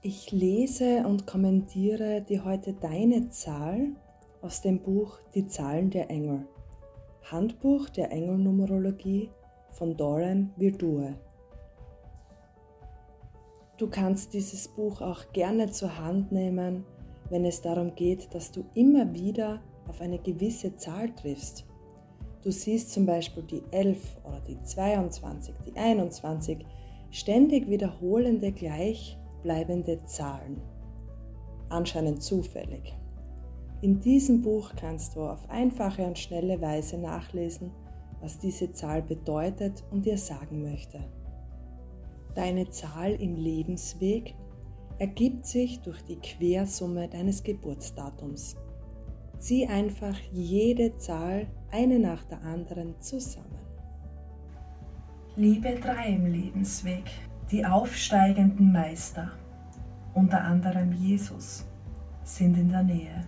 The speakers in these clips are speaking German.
Ich lese und kommentiere dir heute deine Zahl aus dem Buch Die Zahlen der Engel. Handbuch der Engelnumerologie von Doran Virtue. Du kannst dieses Buch auch gerne zur Hand nehmen, wenn es darum geht, dass du immer wieder auf eine gewisse Zahl triffst. Du siehst zum Beispiel die 11 oder die 22, die 21, ständig wiederholende gleich bleibende Zahlen. Anscheinend zufällig. In diesem Buch kannst du auf einfache und schnelle Weise nachlesen, was diese Zahl bedeutet und dir sagen möchte. Deine Zahl im Lebensweg ergibt sich durch die Quersumme deines Geburtsdatums. Zieh einfach jede Zahl eine nach der anderen zusammen. Liebe drei im Lebensweg, die aufsteigenden Meister, unter anderem Jesus, sind in der Nähe.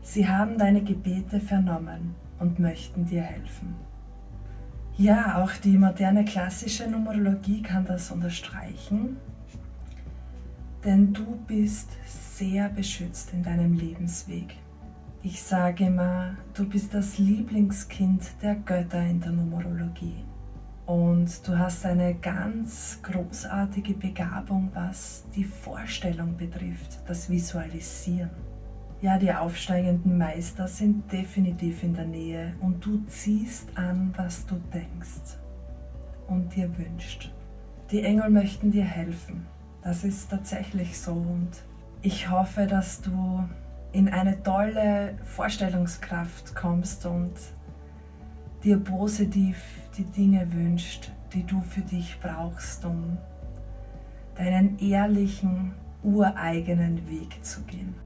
Sie haben deine Gebete vernommen und möchten dir helfen. Ja, auch die moderne klassische Numerologie kann das unterstreichen, denn du bist sehr beschützt in deinem Lebensweg. Ich sage immer, du bist das Lieblingskind der Götter in der Numerologie. Und du hast eine ganz großartige Begabung, was die Vorstellung betrifft, das Visualisieren. Ja, die aufsteigenden Meister sind definitiv in der Nähe und du ziehst an, was du denkst und dir wünscht. Die Engel möchten dir helfen. Das ist tatsächlich so und ich hoffe, dass du in eine tolle Vorstellungskraft kommst und dir positiv die Dinge wünscht, die du für dich brauchst, um deinen ehrlichen, ureigenen Weg zu gehen.